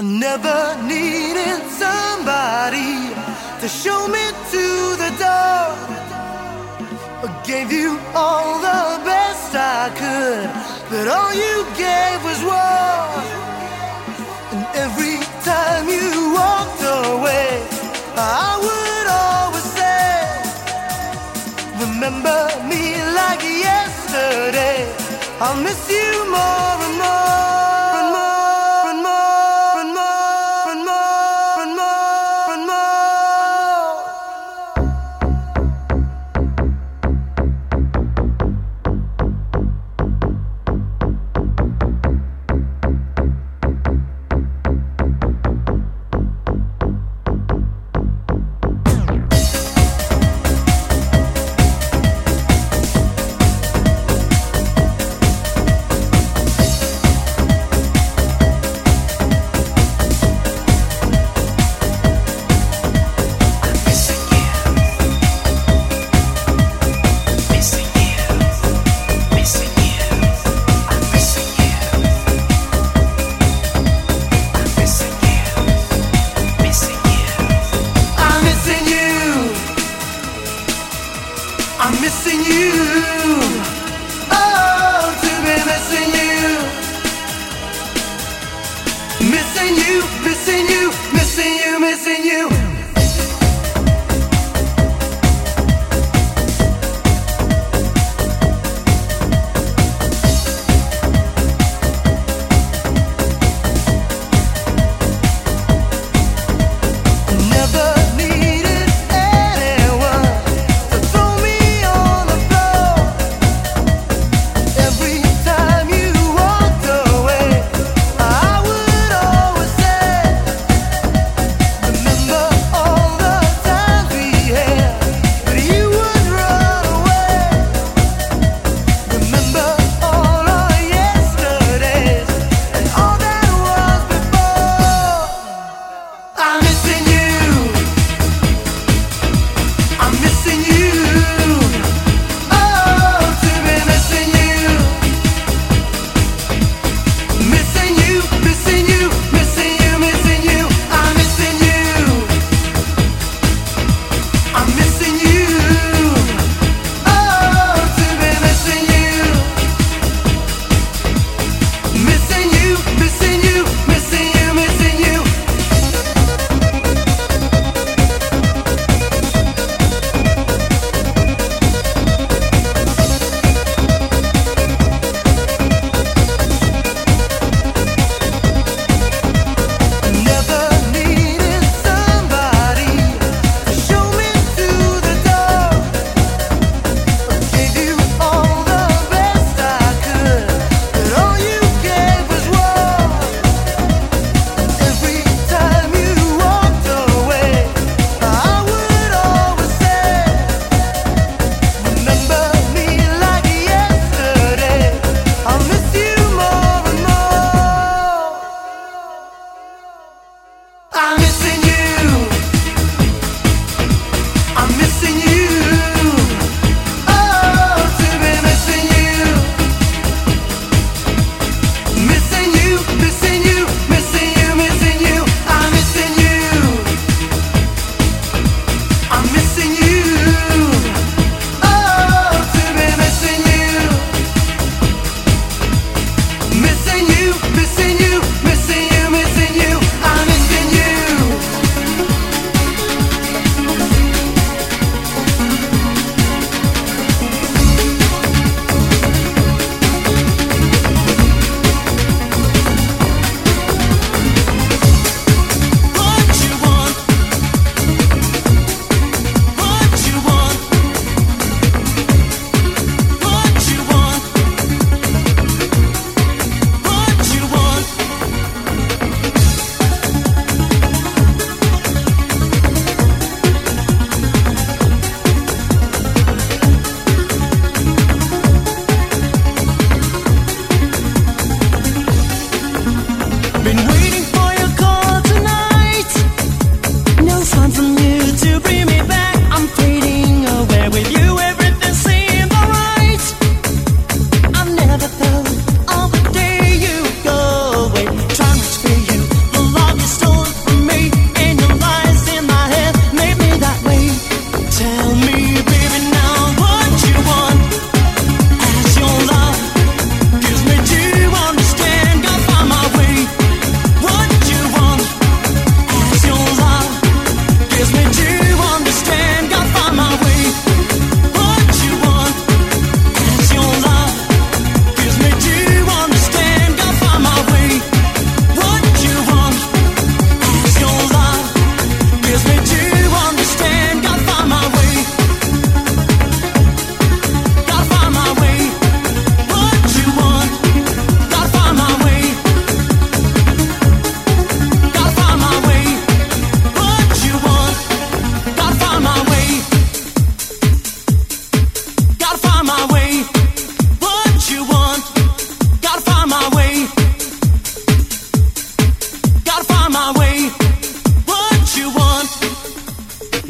I never needed somebody to show me to the door. I gave you all the best I could, but all you gave was war. And every time you walked away, I would always say, Remember me like yesterday. I'll miss you more and more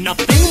Nothing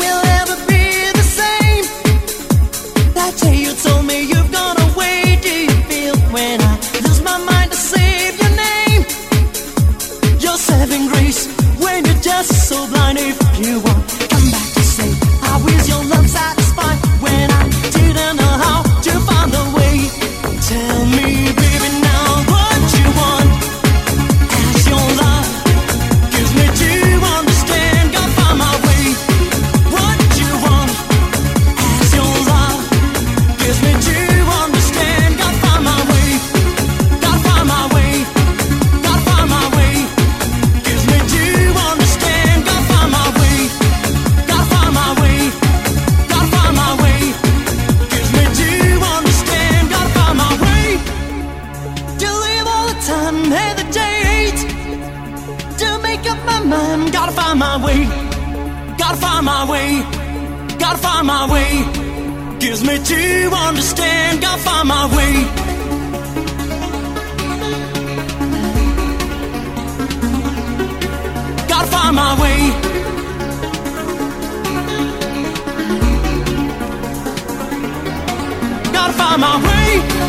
gotta find my way. Gotta find my way. Gotta find my way. Gives me to understand, gotta find my way. gotta find my way. Gotta find my way.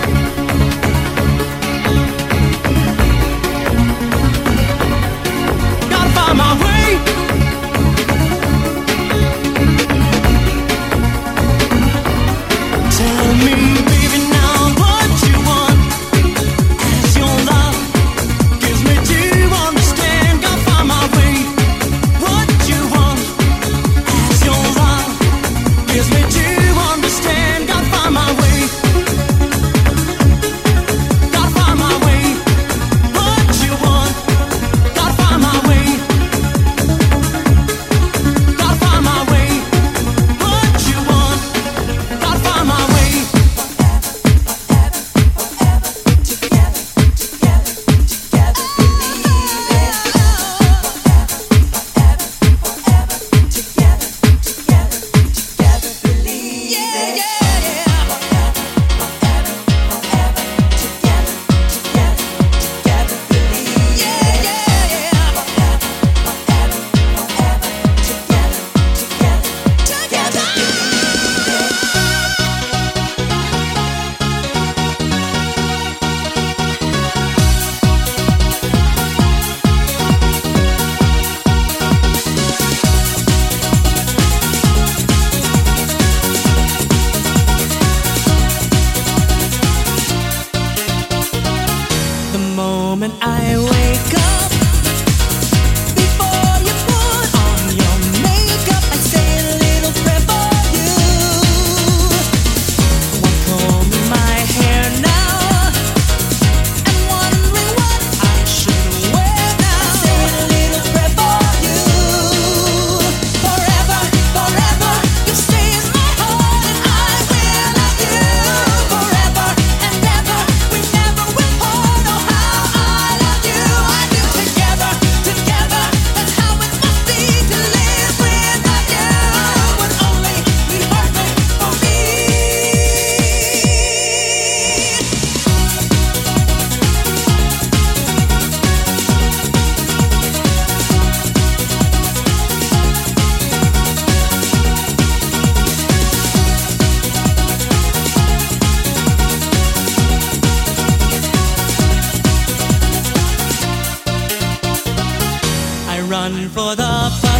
run for the